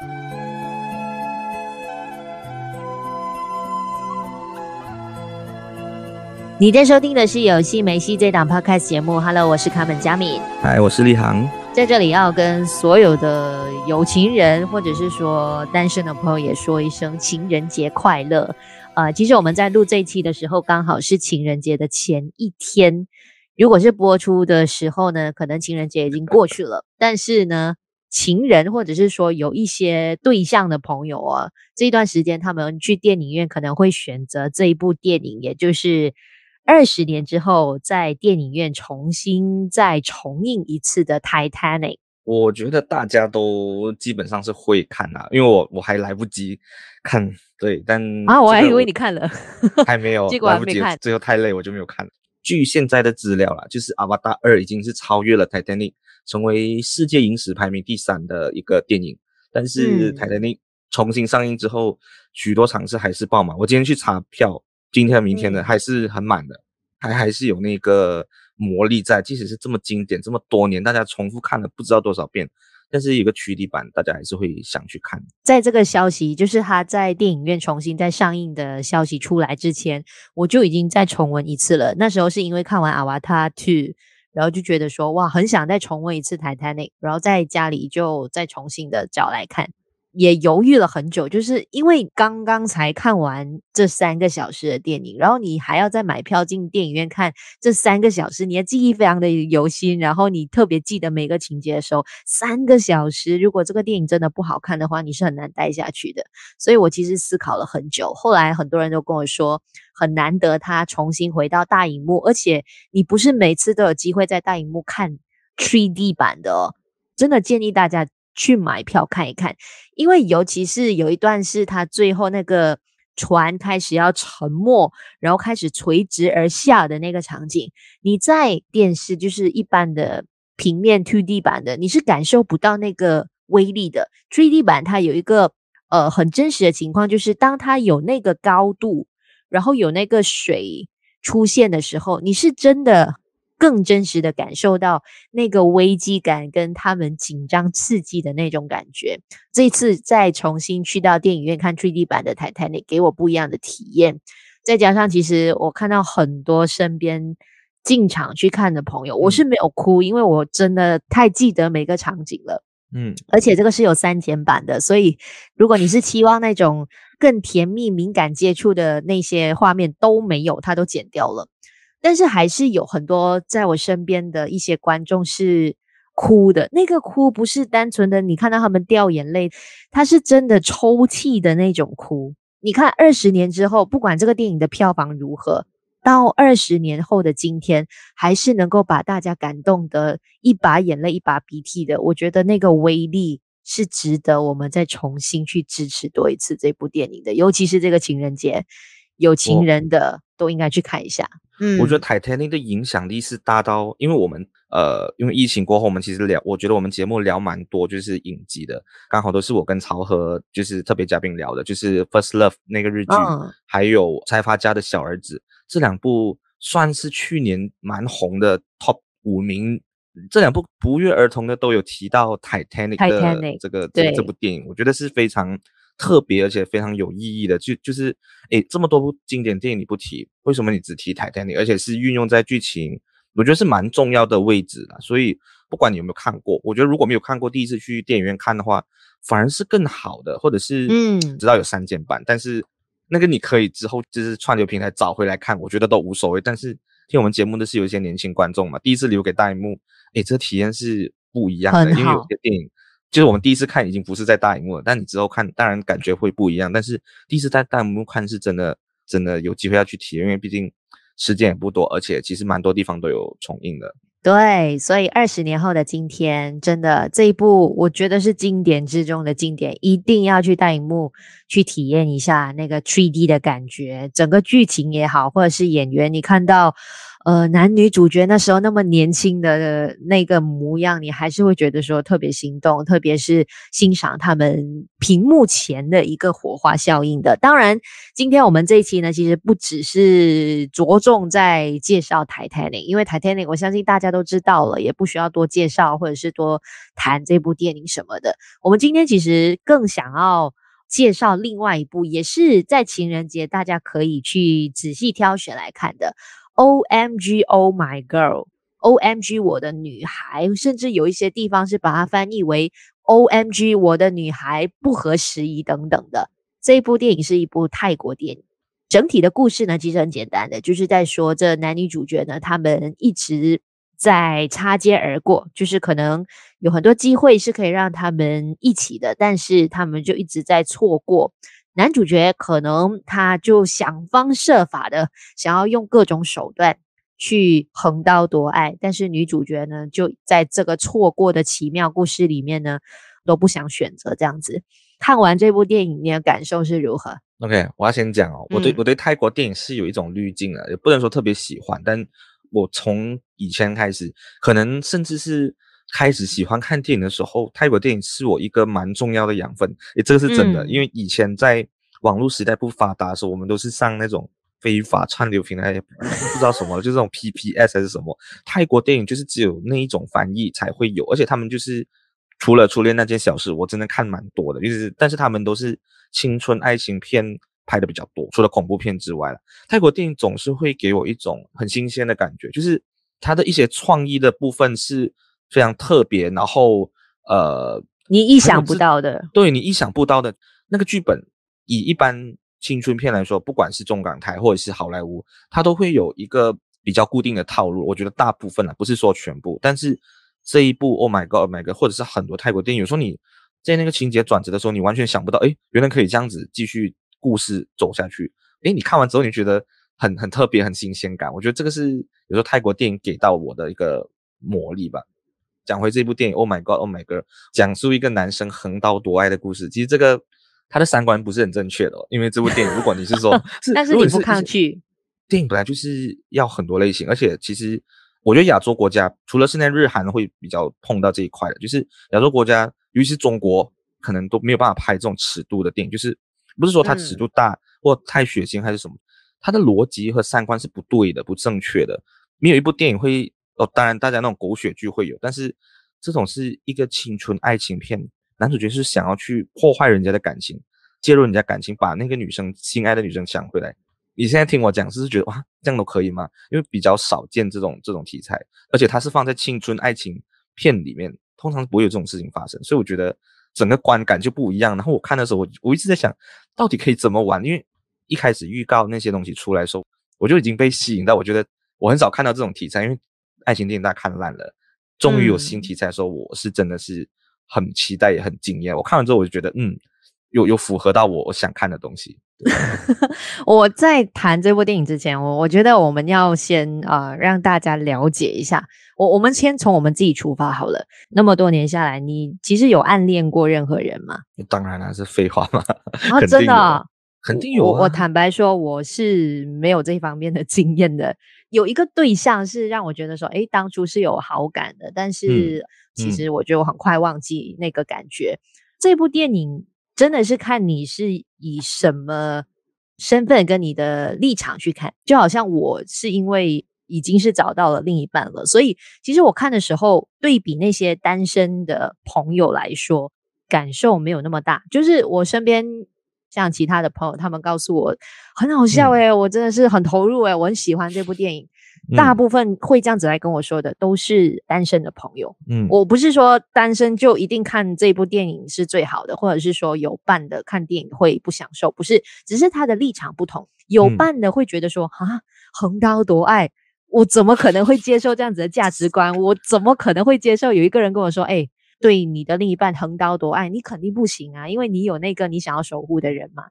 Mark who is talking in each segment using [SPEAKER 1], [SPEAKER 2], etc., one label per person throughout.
[SPEAKER 1] 你在收听的是有戏没戏这档 podcast 节目。Hello，我是卡门佳敏。
[SPEAKER 2] 嗨，我是立航。
[SPEAKER 1] 在这里要跟所有的有情人，或者是说单身的朋友也说一声情人节快乐。呃，其实我们在录这一期的时候，刚好是情人节的前一天。如果是播出的时候呢，可能情人节已经过去了。但是呢，情人或者是说有一些对象的朋友啊，这一段时间他们去电影院可能会选择这一部电影，也就是。二十年之后，在电影院重新再重映一次的《Titanic》，
[SPEAKER 2] 我觉得大家都基本上是会看啊，因为我我还来不及看，对，但
[SPEAKER 1] 啊，我还以为你看了，
[SPEAKER 2] 还没有，
[SPEAKER 1] 结果还没看，
[SPEAKER 2] 最后太累，我就没有看了。据现在的资料啦，就是《阿瓦达二》已经是超越了《Titanic》，成为世界影史排名第三的一个电影。但是《Titanic》重新上映之后，许多场次还是爆满。我今天去查票。今天、明天的还是很满的，嗯、还还是有那个魔力在。即使是这么经典，这么多年，大家重复看了不知道多少遍，但是有个曲 d 版，大家还是会想去看。
[SPEAKER 1] 在这个消息，就是他在电影院重新再上映的消息出来之前，我就已经再重温一次了。那时候是因为看完《阿瓦塔 Two》，然后就觉得说哇，很想再重温一次《Titanic》，然后在家里就再重新的找来看。也犹豫了很久，就是因为刚刚才看完这三个小时的电影，然后你还要再买票进电影院看这三个小时，你的记忆非常的犹新，然后你特别记得每个情节的时候，三个小时，如果这个电影真的不好看的话，你是很难待下去的。所以我其实思考了很久，后来很多人都跟我说，很难得他重新回到大荧幕，而且你不是每次都有机会在大荧幕看 3D 版的哦，真的建议大家。去买票看一看，因为尤其是有一段是他最后那个船开始要沉没，然后开始垂直而下的那个场景，你在电视就是一般的平面 2D 版的，你是感受不到那个威力的。3D 版它有一个呃很真实的情况，就是当它有那个高度，然后有那个水出现的时候，你是真的。更真实的感受到那个危机感跟他们紧张刺激的那种感觉。这次再重新去到电影院看 3D 版的《Titanic》，给我不一样的体验。再加上，其实我看到很多身边进场去看的朋友，我是没有哭，因为我真的太记得每个场景了。嗯，而且这个是有删减版的，所以如果你是期望那种更甜蜜、敏感接触的那些画面都没有，它都剪掉了。但是还是有很多在我身边的一些观众是哭的，那个哭不是单纯的你看到他们掉眼泪，他是真的抽泣的那种哭。你看二十年之后，不管这个电影的票房如何，到二十年后的今天，还是能够把大家感动得一把眼泪一把鼻涕的。我觉得那个威力是值得我们再重新去支持多一次这部电影的，尤其是这个情人节，有情人的都应该去看一下。嗯，我觉得
[SPEAKER 2] Titanic 的影响力是大到，因为我们呃，因为疫情过后，我们其实聊，我觉得我们节目聊蛮多，就是影集的，刚好都是我跟曹和就是特别嘉宾聊的，就是 First Love 那个日剧，哦、还有财阀家的小儿子这两部，算是去年蛮红的 Top 五名，这两部不约而同的都有提到 Titanic 的这个这这部电影，我觉得是非常。特别而且非常有意义的，就就是，诶，这么多部经典电影你不提，为什么你只提泰坦尼克而且是运用在剧情，我觉得是蛮重要的位置啦。所以不管你有没有看过，我觉得如果没有看过，第一次去电影院看的话，反而是更好的。或者是，嗯，知道有删减版，但是那个你可以之后就是串流平台找回来看，我觉得都无所谓。但是听我们节目的是有一些年轻观众嘛，第一次留给大荧幕，诶，这体验是不一样的，因为有些电影。就是我们第一次看已经不是在大荧幕了，但你之后看当然感觉会不一样。但是第一次在大荧幕看是真的，真的有机会要去体验，因为毕竟时间也不多，而且其实蛮多地方都有重映的。
[SPEAKER 1] 对，所以二十年后的今天，真的这一部我觉得是经典之中的经典，一定要去大荧幕去体验一下那个 3D 的感觉，整个剧情也好，或者是演员，你看到。呃，男女主角那时候那么年轻的那个模样，你还是会觉得说特别心动，特别是欣赏他们屏幕前的一个火花效应的。当然，今天我们这一期呢，其实不只是着重在介绍 Titanic，因为 Titanic 我相信大家都知道了，也不需要多介绍或者是多谈这部电影什么的。我们今天其实更想要介绍另外一部，也是在情人节大家可以去仔细挑选来看的。O M G Oh My Girl，O M G 我的女孩，甚至有一些地方是把它翻译为 O M G 我的女孩不合时宜等等的。这一部电影是一部泰国电影，整体的故事呢其实很简单的，就是在说这男女主角呢，他们一直在擦肩而过，就是可能有很多机会是可以让他们一起的，但是他们就一直在错过。男主角可能他就想方设法的想要用各种手段去横刀夺爱，但是女主角呢，就在这个错过的奇妙故事里面呢，都不想选择这样子。看完这部电影，你的感受是如何
[SPEAKER 2] ？OK，我要先讲哦，我对、嗯、我对泰国电影是有一种滤镜的，也不能说特别喜欢，但我从以前开始，可能甚至是。开始喜欢看电影的时候，泰国电影是我一个蛮重要的养分，诶，这个是真的。嗯、因为以前在网络时代不发达的时候，我们都是上那种非法串流平台，不知道什么，就这种 PPS 还是什么。泰国电影就是只有那一种翻译才会有，而且他们就是除了初恋那件小事，我真的看蛮多的，就是但是他们都是青春爱情片拍的比较多，除了恐怖片之外了。泰国电影总是会给我一种很新鲜的感觉，就是它的一些创意的部分是。非常特别，然后呃，
[SPEAKER 1] 你意想不到的，
[SPEAKER 2] 对你意想不到的那个剧本，以一般青春片来说，不管是中港台或者是好莱坞，它都会有一个比较固定的套路。我觉得大部分啊，不是说全部，但是这一部 Oh My God，Oh My God，或者是很多泰国电影，有时候你在那个情节转折的时候，你完全想不到，哎，原来可以这样子继续故事走下去。哎，你看完之后，你觉得很很特别，很新鲜感。我觉得这个是有时候泰国电影给到我的一个魔力吧。讲回这部电影，Oh my God，Oh my God，讲述一个男生横刀夺爱的故事。其实这个他的三观不是很正确的，因为这部电影，如果你是说，是
[SPEAKER 1] 但是你不抗拒，
[SPEAKER 2] 电影本来就是要很多类型，而且其实我觉得亚洲国家除了现在日韩会比较碰到这一块的，就是亚洲国家，尤其是中国，可能都没有办法拍这种尺度的电影，就是不是说它尺度大、嗯、或太血腥还是什么，它的逻辑和三观是不对的，不正确的，没有一部电影会。哦，当然，大家那种狗血剧会有，但是这种是一个青春爱情片，男主角是想要去破坏人家的感情，介入人家感情，把那个女生心爱的女生抢回来。你现在听我讲，是不是觉得哇，这样都可以吗？因为比较少见这种这种题材，而且它是放在青春爱情片里面，通常不会有这种事情发生，所以我觉得整个观感就不一样。然后我看的时候，我我一直在想，到底可以怎么玩？因为一开始预告那些东西出来的时候，我就已经被吸引到，我觉得我很少看到这种题材，因为。爱情电影大家看烂了，终于有新题材的时候，我是真的是很期待也很惊艳。我看完之后，我就觉得，嗯，有有符合到我我想看的东西。
[SPEAKER 1] 我在谈这部电影之前，我我觉得我们要先啊、呃、让大家了解一下。我我们先从我们自己出发好了。那么多年下来，你其实有暗恋过任何人吗？
[SPEAKER 2] 当然了，是废话嘛。
[SPEAKER 1] 啊，真的，
[SPEAKER 2] 肯定有。我
[SPEAKER 1] 我坦白说，我是没有这方面的经验的。有一个对象是让我觉得说，诶，当初是有好感的，但是其实我觉得我很快忘记那个感觉。嗯嗯、这部电影真的是看你是以什么身份跟你的立场去看，就好像我是因为已经是找到了另一半了，所以其实我看的时候，对比那些单身的朋友来说，感受没有那么大。就是我身边。像其他的朋友，他们告诉我很好笑诶、欸嗯、我真的是很投入诶、欸、我很喜欢这部电影。嗯、大部分会这样子来跟我说的，都是单身的朋友。嗯，我不是说单身就一定看这部电影是最好的，或者是说有伴的看电影会不享受，不是，只是他的立场不同。有伴的会觉得说啊，横刀夺爱，我怎么可能会接受这样子的价值观？我怎么可能会接受有一个人跟我说，哎、欸？对你的另一半横刀夺爱，你肯定不行啊，因为你有那个你想要守护的人嘛。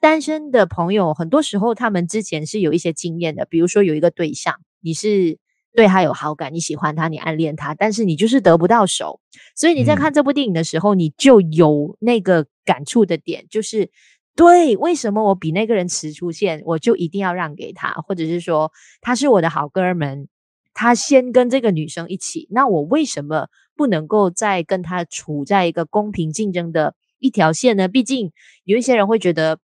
[SPEAKER 1] 单身的朋友，很多时候他们之前是有一些经验的，比如说有一个对象，你是对他有好感，你喜欢他，你暗恋他，但是你就是得不到手，所以你在看这部电影的时候，嗯、你就有那个感触的点，就是对，为什么我比那个人迟出现，我就一定要让给他，或者是说他是我的好哥们，他先跟这个女生一起，那我为什么不能够再跟他处在一个公平竞争的一条线呢？毕竟有一些人会觉得，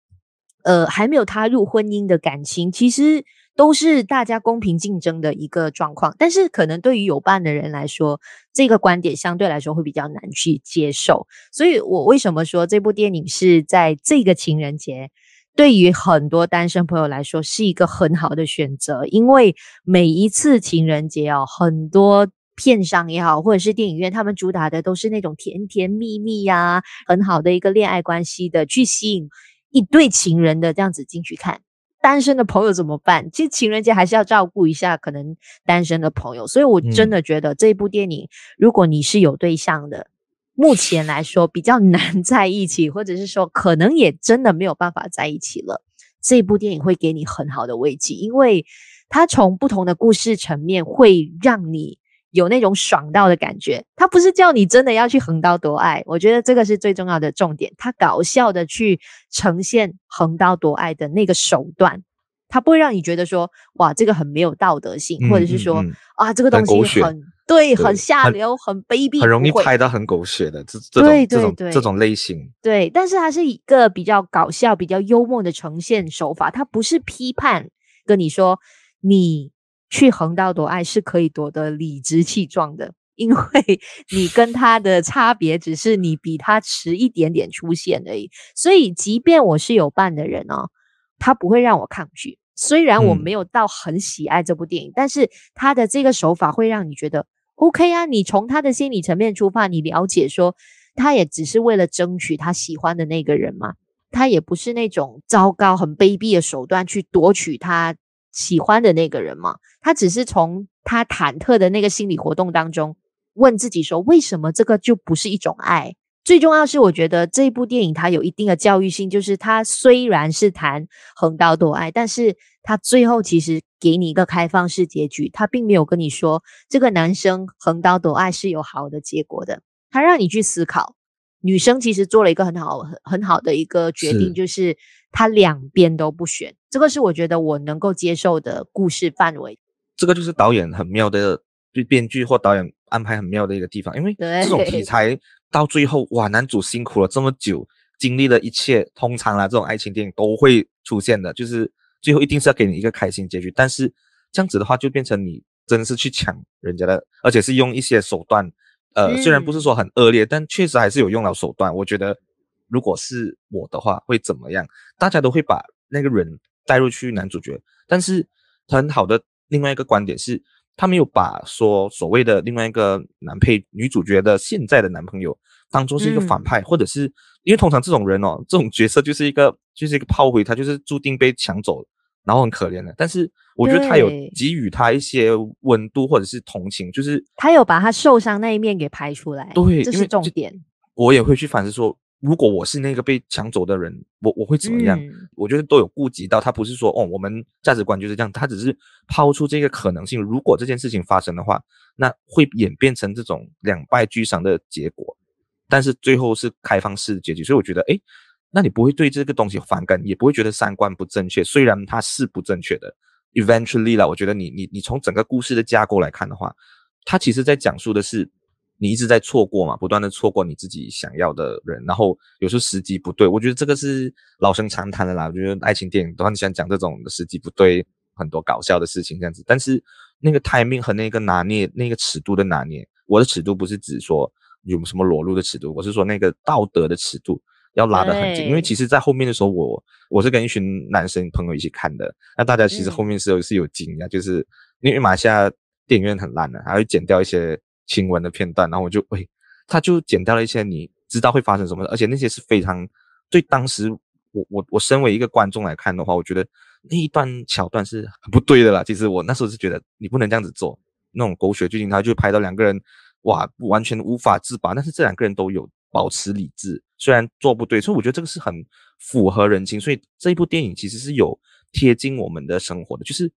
[SPEAKER 1] 呃，还没有踏入婚姻的感情，其实。都是大家公平竞争的一个状况，但是可能对于有伴的人来说，这个观点相对来说会比较难去接受。所以我为什么说这部电影是在这个情人节，对于很多单身朋友来说是一个很好的选择，因为每一次情人节哦，很多片商也好，或者是电影院，他们主打的都是那种甜甜蜜蜜呀，很好的一个恋爱关系的，去吸引一对情人的这样子进去看。单身的朋友怎么办？其实情人节还是要照顾一下可能单身的朋友，所以我真的觉得这部电影，嗯、如果你是有对象的，目前来说比较难 在一起，或者是说可能也真的没有办法在一起了，这部电影会给你很好的慰藉，因为它从不同的故事层面会让你。有那种爽到的感觉，它不是叫你真的要去横刀夺爱，我觉得这个是最重要的重点。它搞笑的去呈现横刀夺爱的那个手段，它不会让你觉得说哇，这个很没有道德性，嗯、或者是说、嗯、啊，这个东西很，很对，很下流，很，很卑鄙，
[SPEAKER 2] 很容易拍到很狗血的这这种这种这种类型。
[SPEAKER 1] 对，但是它是一个比较搞笑、比较幽默的呈现手法，它不是批判跟你说你。去横刀夺爱是可以夺得理直气壮的，因为 你跟他的差别只是你比他迟一点点出现而已。所以，即便我是有伴的人哦，他不会让我抗拒。虽然我没有到很喜爱这部电影，嗯，但是他的这个手法会让你觉得 OK 啊。你从他的心理层面出发，你了解说他也只是为了争取他喜欢的那个人嘛，他也不是那种糟糕、很卑鄙的手段去夺取他。喜欢的那个人嘛，他只是从他忐忑的那个心理活动当中问自己说：为什么这个就不是一种爱？最重要是，我觉得这部电影它有一定的教育性，就是它虽然是谈横刀夺爱，但是它最后其实给你一个开放式结局，它并没有跟你说这个男生横刀夺爱是有好的结果的，它让你去思考。女生其实做了一个很好很很好的一个决定，就是她两边都不选，这个是我觉得我能够接受的故事范围。
[SPEAKER 2] 这个就是导演很妙的，对编剧或导演安排很妙的一个地方，因为这种题材到最后哇，男主辛苦了这么久，经历了一切，通常啦这种爱情电影都会出现的，就是最后一定是要给你一个开心结局。但是这样子的话，就变成你真的是去抢人家的，而且是用一些手段。呃，虽然不是说很恶劣，但确实还是有用到手段。我觉得，如果是我的话，会怎么样？大家都会把那个人带入去男主角，但是很好的另外一个观点是，他没有把说所谓的另外一个男配女主角的现在的男朋友当做是一个反派，嗯、或者是因为通常这种人哦，这种角色就是一个就是一个炮灰，他就是注定被抢走。然后很可怜的，但是我觉得他有给予他一些温度或者是同情，就是
[SPEAKER 1] 他有把他受伤那一面给拍出来，
[SPEAKER 2] 对，
[SPEAKER 1] 这是重点。
[SPEAKER 2] 我也会去反思说，如果我是那个被抢走的人，我我会怎么样？嗯、我觉得都有顾及到，他不是说哦，我们价值观就是这样，他只是抛出这个可能性。如果这件事情发生的话，那会演变成这种两败俱伤的结果，但是最后是开放式的结局，所以我觉得，诶那你不会对这个东西反感，也不会觉得三观不正确。虽然它是不正确的，eventually 啦，我觉得你你你从整个故事的架构来看的话，它其实在讲述的是你一直在错过嘛，不断的错过你自己想要的人，然后有时候时机不对。我觉得这个是老生常谈的啦。我觉得爱情电影都很喜欢讲这种时机不对，很多搞笑的事情这样子。但是那个 timing 和那个拿捏，那个尺度的拿捏，我的尺度不是指说有什么裸露的尺度，我是说那个道德的尺度。要拉得很紧，因为其实，在后面的时候我，我我是跟一群男生朋友一起看的。那大家其实后面是有、嗯、是有惊讶，就是因为马来西亚电影院很烂的，还会剪掉一些亲吻的片段，然后我就喂、哎，他就剪掉了一些你知道会发生什么，而且那些是非常对当时我我我身为一个观众来看的话，我觉得那一段桥段是很不对的啦。其实我那时候是觉得你不能这样子做，那种狗血剧情，他就拍到两个人哇完全无法自拔，但是这两个人都有保持理智。虽然做不对，所以我觉得这个是很符合人情。所以这一部电影其实是有贴近我们的生活的，就是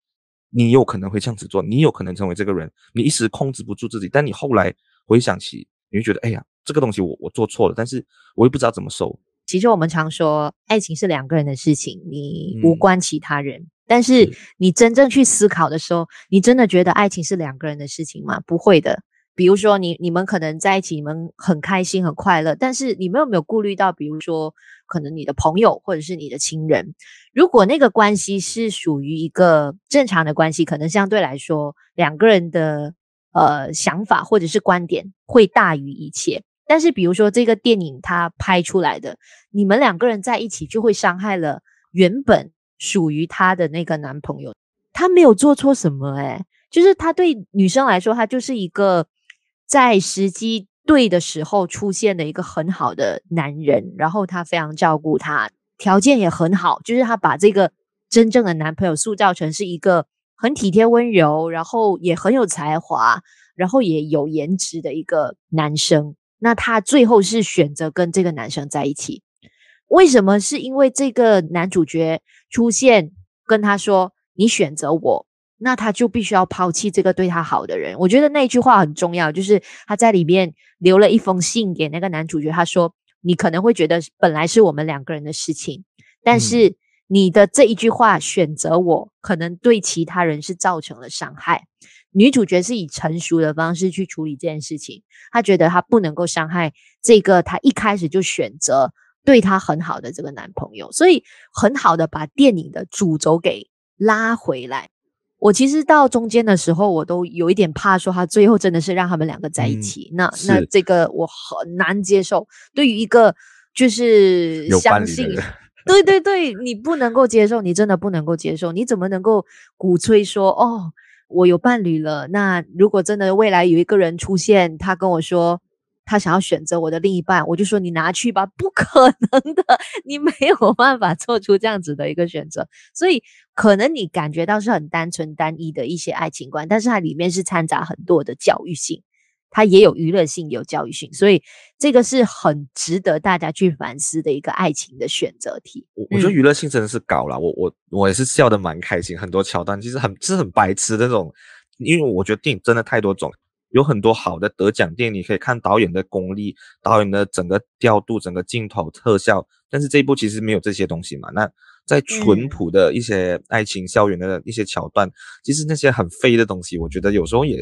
[SPEAKER 2] 你有可能会这样子做，你有可能成为这个人，你一时控制不住自己，但你后来回想起，你会觉得，哎呀，这个东西我我做错了，但是我又不知道怎么收。
[SPEAKER 1] 其实我们常说，爱情是两个人的事情，你无关其他人。嗯、但是你真正去思考的时候，你真的觉得爱情是两个人的事情吗？不会的。比如说你，你们可能在一起，你们很开心、很快乐，但是你们有没有顾虑到，比如说，可能你的朋友或者是你的亲人，如果那个关系是属于一个正常的关系，可能相对来说，两个人的呃想法或者是观点会大于一切。但是，比如说这个电影它拍出来的，你们两个人在一起就会伤害了原本属于他的那个男朋友。他没有做错什么，诶，就是他对女生来说，他就是一个。在时机对的时候出现的一个很好的男人，然后他非常照顾她，条件也很好，就是他把这个真正的男朋友塑造成是一个很体贴温柔，然后也很有才华，然后也有颜值的一个男生。那他最后是选择跟这个男生在一起，为什么？是因为这个男主角出现跟他说：“你选择我。”那他就必须要抛弃这个对他好的人。我觉得那句话很重要，就是他在里面留了一封信给那个男主角，他说：“你可能会觉得本来是我们两个人的事情，但是你的这一句话选择我，可能对其他人是造成了伤害。”女主角是以成熟的方式去处理这件事情，她觉得她不能够伤害这个她一开始就选择对她很好的这个男朋友，所以很好的把电影的主轴给拉回来。我其实到中间的时候，我都有一点怕，说他最后真的是让他们两个在一起。嗯、那那这个我很难接受。对于一个就是相信，对对对，你不能够接受，你真的不能够接受。你怎么能够鼓吹说哦，我有伴侣了？那如果真的未来有一个人出现，他跟我说。他想要选择我的另一半，我就说你拿去吧，不可能的，你没有办法做出这样子的一个选择。所以可能你感觉到是很单纯单一的一些爱情观，但是它里面是掺杂很多的教育性，它也有娱乐性，有教育性，所以这个是很值得大家去反思的一个爱情的选择题。
[SPEAKER 2] 我我觉得娱乐性真的是高了，嗯、我我我也是笑得蛮开心，很多桥段其实很是很白痴那种，因为我觉得电影真的太多种。有很多好的得奖电影，你可以看导演的功力，导演的整个调度、整个镜头特效。但是这一部其实没有这些东西嘛。那在淳朴的一些爱情校园的一些桥段，嗯、其实那些很废的东西，我觉得有时候也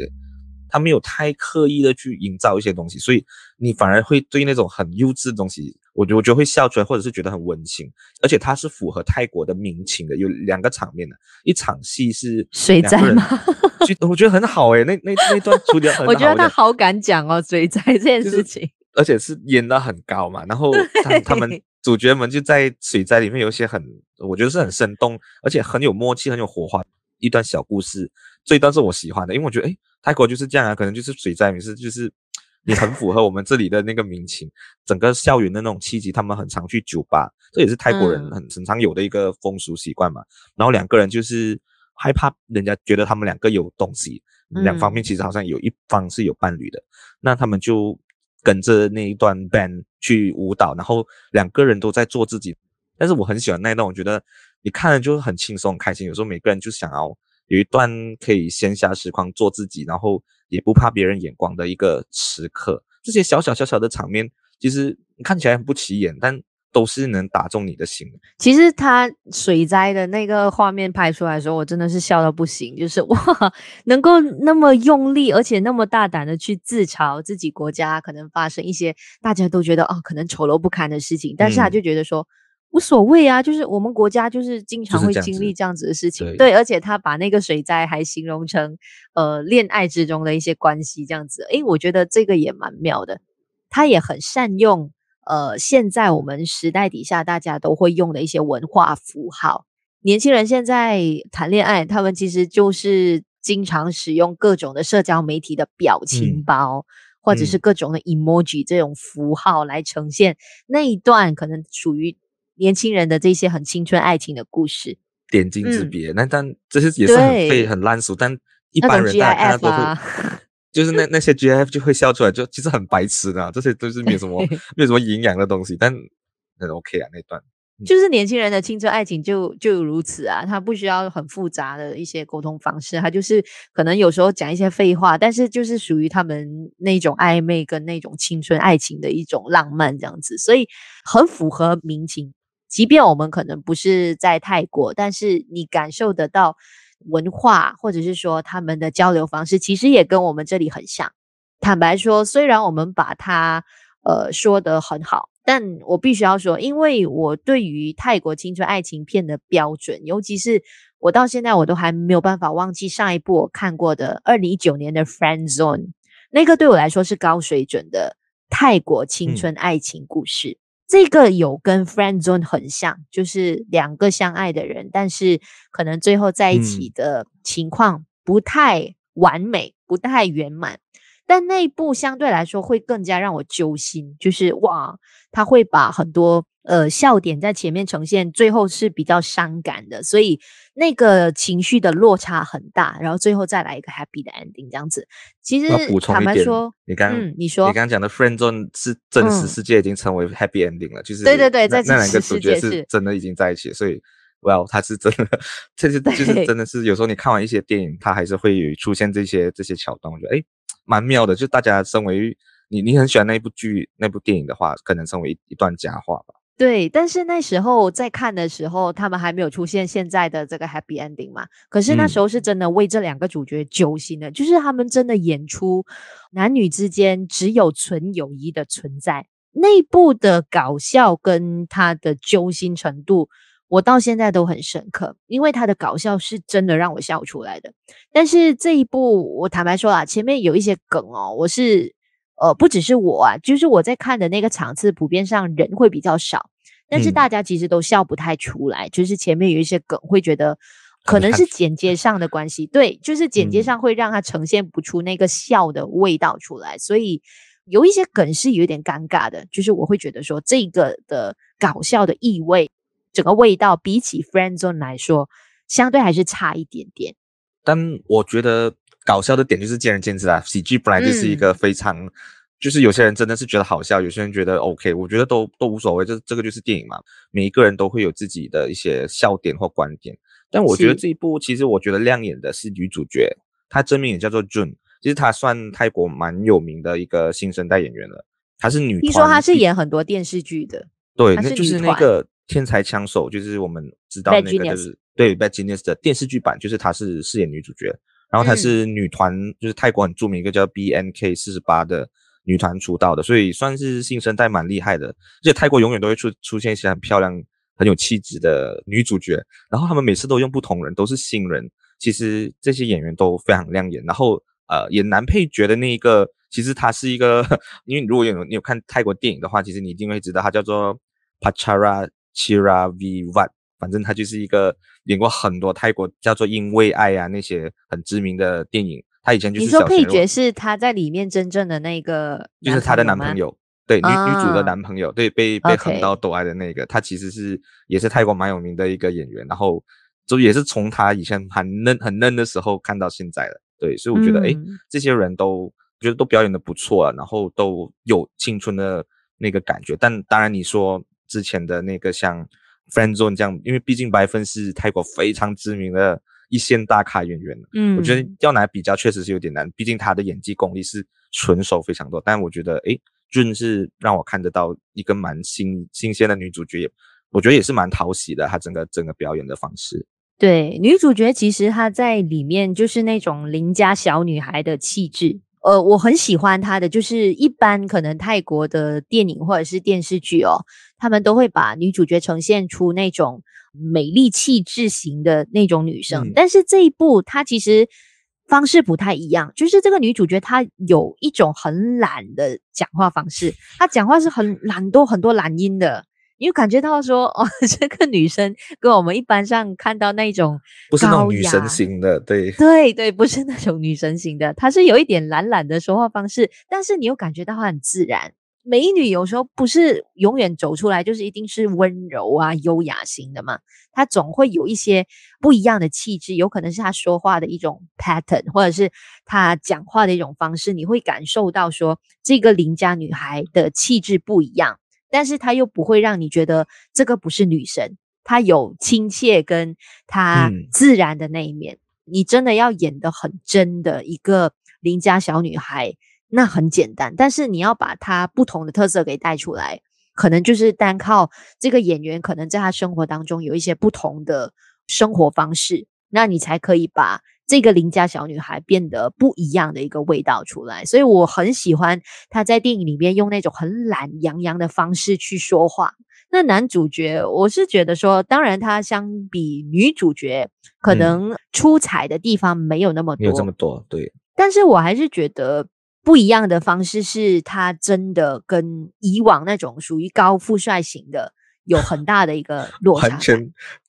[SPEAKER 2] 他没有太刻意的去营造一些东西，所以你反而会对那种很幼稚的东西，我觉得我觉得会笑出来，或者是觉得很温馨。而且它是符合泰国的民情的，有两个场面的，一场戏是
[SPEAKER 1] 水灾吗？
[SPEAKER 2] 我觉得很好诶、欸，那那那段处理很好。
[SPEAKER 1] 我觉得他好敢讲哦，水灾这件事情，
[SPEAKER 2] 而且是演的很高嘛。然后他他们主角们就在水灾里面有一些很，我觉得是很生动，而且很有默契、很有火花一段小故事。这一段是我喜欢的，因为我觉得诶，泰国就是这样啊，可能就是水灾，没事就是也很符合我们这里的那个民情。整个校园的那种气息，他们很常去酒吧，这也是泰国人很很常有的一个风俗习惯嘛。然后两个人就是。害怕人家觉得他们两个有东西，两方面其实好像有一方是有伴侣的，嗯、那他们就跟着那一段 band 去舞蹈，然后两个人都在做自己。但是我很喜欢那一段，我觉得你看了就是很轻松、很开心。有时候每个人就想要有一段可以闲暇时光做自己，然后也不怕别人眼光的一个时刻。这些小小小小的场面，其实看起来很不起眼，但。都是能打中你的心。
[SPEAKER 1] 其实他水灾的那个画面拍出来的时候，我真的是笑到不行。就是哇，能够那么用力，而且那么大胆的去自嘲自己国家可能发生一些大家都觉得哦可能丑陋不堪的事情，但是他就觉得说、嗯、无所谓啊，就是我们国家就是经常会经历这样子的事情。对，对，而且他把那个水灾还形容成呃恋爱之中的一些关系这样子。诶，我觉得这个也蛮妙的，他也很善用。呃，现在我们时代底下，大家都会用的一些文化符号。年轻人现在谈恋爱，他们其实就是经常使用各种的社交媒体的表情包，嗯、或者是各种的 emoji 这种符号来呈现那一段可能属于年轻人的这些很青春爱情的故事。
[SPEAKER 2] 点睛之笔，那、嗯、但这些也是很废、很烂俗，但一般人大家都会。就是那那些 GIF 就会笑出来，就其实很白痴的，这些都是没有什么 没有什么营养的东西，但很 OK 啊那段。
[SPEAKER 1] 就是年轻人的青春爱情就就如此啊，他不需要很复杂的一些沟通方式，他就是可能有时候讲一些废话，但是就是属于他们那种暧昧跟那种青春爱情的一种浪漫这样子，所以很符合民情。即便我们可能不是在泰国，但是你感受得到文化或者是说他们的交流方式，其实也跟我们这里很像。坦白说，虽然我们把它呃说得很好。但我必须要说，因为我对于泰国青春爱情片的标准，尤其是我到现在我都还没有办法忘记上一部我看过的二零一九年的《Friend Zone》，那个对我来说是高水准的泰国青春爱情故事。嗯、这个有跟《Friend Zone》很像，就是两个相爱的人，但是可能最后在一起的情况不太完美，不太圆满。但那一部相对来说会更加让我揪心，就是哇，他会把很多呃笑点在前面呈现，最后是比较伤感的，所以那个情绪的落差很大，然后最后再来一个 happy 的 ending 这样子。其实坦白说，
[SPEAKER 2] 你刚
[SPEAKER 1] 嗯，你说
[SPEAKER 2] 你刚刚讲的 friend zone 是真实世界已经成为 happy ending 了，嗯、就是
[SPEAKER 1] 对对对，在
[SPEAKER 2] 那两个主角是真的已经在一起，所以。Well，他是真的，这是就是真的是有时候你看完一些电影，他还是会有出现这些这些桥段，我觉得诶蛮妙的。就大家身为你你很喜欢那部剧那部电影的话，可能成为一段佳话吧。
[SPEAKER 1] 对，但是那时候在看的时候，他们还没有出现现在的这个 happy ending 嘛。可是那时候是真的为这两个主角揪心的，嗯、就是他们真的演出男女之间只有纯友谊的存在，内部的搞笑跟他的揪心程度。我到现在都很深刻，因为他的搞笑是真的让我笑出来的。但是这一部，我坦白说啊，前面有一些梗哦，我是呃，不只是我啊，就是我在看的那个场次，普遍上人会比较少，但是大家其实都笑不太出来。嗯、就是前面有一些梗，会觉得可能是剪接上的关系，对，就是剪接上会让它呈现不出那个笑的味道出来，所以有一些梗是有点尴尬的。就是我会觉得说，这个的搞笑的意味。整个味道比起《Friend Zone》来说，相对还是差一点点。
[SPEAKER 2] 但我觉得搞笑的点就是见仁见智啊。喜剧本来就是一个非常，嗯、就是有些人真的是觉得好笑，有些人觉得 OK，我觉得都都无所谓。这这个就是电影嘛，每一个人都会有自己的一些笑点或观点。但我觉得这一部其实我觉得亮眼的是女主角，她真名也叫做 June，其实她算泰国蛮有名的一个新生代演员了。她是女，
[SPEAKER 1] 听说她是演很多电视剧的，
[SPEAKER 2] 对，那就是那个。天才枪手就是我们知道那个就是对《Bad Genius》的电视剧版，就是她是饰演女主角，然后她是女团，就是泰国很著名一个叫 B N K 四十八的女团出道的，所以算是新生代蛮厉害的。而且泰国永远都会出出现一些很漂亮、很有气质的女主角，然后他们每次都用不同人，都是新人。其实这些演员都非常亮眼。然后呃，演男配角的那一个，其实他是一个，因为如果有你有看泰国电影的话，其实你一定会知道他叫做 Pachara。Chira Vivat，反正他就是一个演过很多泰国叫做《因为爱》啊那些很知名的电影。他以前就是小
[SPEAKER 1] 你说配角是他在里面真正的那个，
[SPEAKER 2] 就是他的男朋友，对女、哦、女主的男朋友，对被被横刀夺爱的那个。他其实是也是泰国蛮有名的一个演员，然后就也是从他以前很嫩很嫩的时候看到现在的。对，所以我觉得哎、嗯，这些人都觉得都表演的不错啊，然后都有青春的那个感觉。但当然你说。之前的那个像 Friend Zone 这样，因为毕竟白分是泰国非常知名的一线大咖演员，嗯，我觉得要拿比较确实是有点难，毕竟他的演技功力是纯熟非常多。但我觉得，诶，June 是让我看得到一个蛮新新鲜的女主角，我觉得也是蛮讨喜的，她整个整个表演的方式。
[SPEAKER 1] 对，女主角其实她在里面就是那种邻家小女孩的气质。呃，我很喜欢她的，就是一般可能泰国的电影或者是电视剧哦，他们都会把女主角呈现出那种美丽气质型的那种女生，嗯，但是这一部她其实方式不太一样，就是这个女主角她有一种很懒的讲话方式，她讲话是很懒多很多懒音的。你有感觉到说，哦，这个女生跟我们一般上看到那种
[SPEAKER 2] 不是那种女神型的，对
[SPEAKER 1] 对对，不是那种女神型的，她是有一点懒懒的说话方式，但是你又感觉到她很自然。美女有时候不是永远走出来就是一定是温柔啊、优雅型的嘛，她总会有一些不一样的气质，有可能是她说话的一种 pattern，或者是她讲话的一种方式，你会感受到说这个邻家女孩的气质不一样。但是他又不会让你觉得这个不是女神，他有亲切跟他自然的那一面。嗯、你真的要演的很真的一个邻家小女孩，那很简单，但是你要把她不同的特色给带出来，可能就是单靠这个演员可能在他生活当中有一些不同的生活方式，那你才可以把。这个邻家小女孩变得不一样的一个味道出来，所以我很喜欢她在电影里面用那种很懒洋洋的方式去说话。那男主角，我是觉得说，当然他相比女主角，可能出彩的地方没有那么多，
[SPEAKER 2] 没有这么多，对。
[SPEAKER 1] 但是我还是觉得不一样的方式是，他真的跟以往那种属于高富帅型的有很大的一个 落差。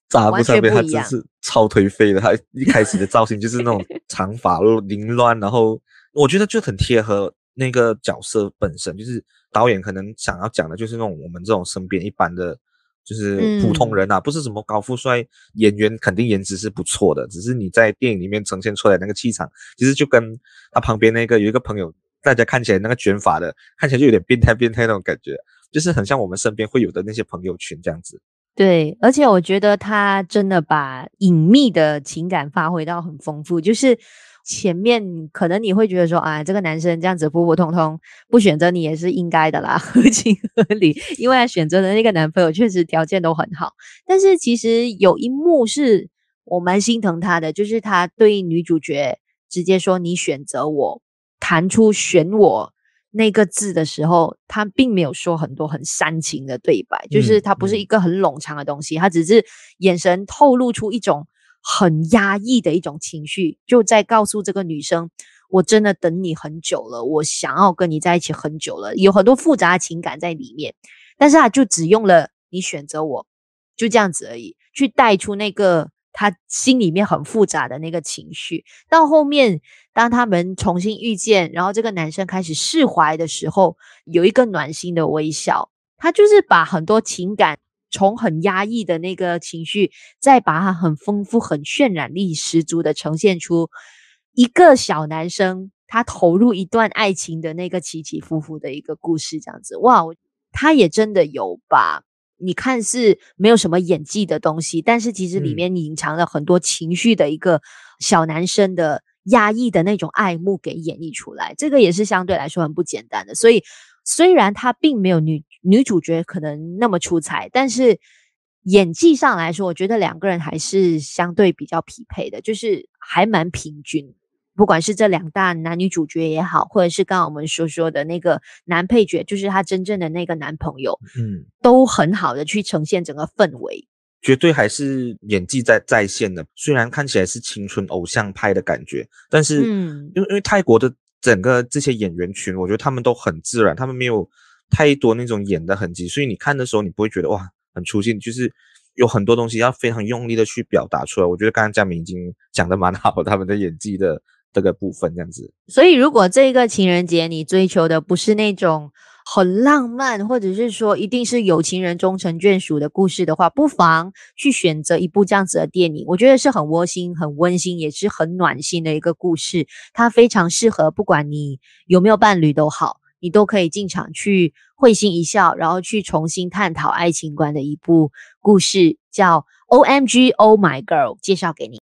[SPEAKER 2] 扎不上面，他真是超颓废的。他一开始的造型就是那种 长发凌乱，然后我觉得就很贴合那个角色本身。就是导演可能想要讲的，就是那种我们这种身边一般的，就是普通人啊，嗯、不是什么高富帅演员，肯定颜值是不错的。只是你在电影里面呈现出来那个气场，其实就跟他旁边那个有一个朋友，大家看起来那个卷发的，看起来就有点变态变态那种感觉，就是很像我们身边会有的那些朋友群这样子。
[SPEAKER 1] 对，而且我觉得他真的把隐秘的情感发挥到很丰富。就是前面可能你会觉得说，啊，这个男生这样子普普通通不选择你也是应该的啦，合情合理，因为他选择的那个男朋友确实条件都很好。但是其实有一幕是我蛮心疼他的，就是他对女主角直接说：“你选择我，弹出选我。”那个字的时候，他并没有说很多很煽情的对白，就是他不是一个很冗长的东西，他只是眼神透露出一种很压抑的一种情绪，就在告诉这个女生，我真的等你很久了，我想要跟你在一起很久了，有很多复杂的情感在里面，但是他就只用了你选择我，就这样子而已，去带出那个。他心里面很复杂的那个情绪，到后面当他们重新遇见，然后这个男生开始释怀的时候，有一个暖心的微笑。他就是把很多情感从很压抑的那个情绪，再把它很丰富、很渲染力十足的呈现出一个小男生他投入一段爱情的那个起起伏伏的一个故事，这样子。哇，他也真的有把。你看似没有什么演技的东西，但是其实里面隐藏了很多情绪的一个小男生的压抑的那种爱慕给演绎出来，这个也是相对来说很不简单的。所以虽然他并没有女女主角可能那么出彩，但是演技上来说，我觉得两个人还是相对比较匹配的，就是还蛮平均。不管是这两大男女主角也好，或者是刚刚我们所说的那个男配角，就是他真正的那个男朋友，嗯，都很好的去呈现整个氛围，
[SPEAKER 2] 绝对还是演技在在线的。虽然看起来是青春偶像派的感觉，但是，嗯，因为因为泰国的整个这些演员群，我觉得他们都很自然，他们没有太多那种演的痕迹，所以你看的时候你不会觉得哇很出戏，就是有很多东西要非常用力的去表达出来。我觉得刚刚佳明已经讲的蛮好，他们的演技的。这个部分这样子，
[SPEAKER 1] 所以如果这个情人节你追求的不是那种很浪漫，或者是说一定是有情人终成眷属的故事的话，不妨去选择一部这样子的电影。我觉得是很窝心、很温馨，也是很暖心的一个故事。它非常适合，不管你有没有伴侣都好，你都可以进场去会心一笑，然后去重新探讨爱情观的一部故事，叫《OMG Oh My Girl》，介绍给你。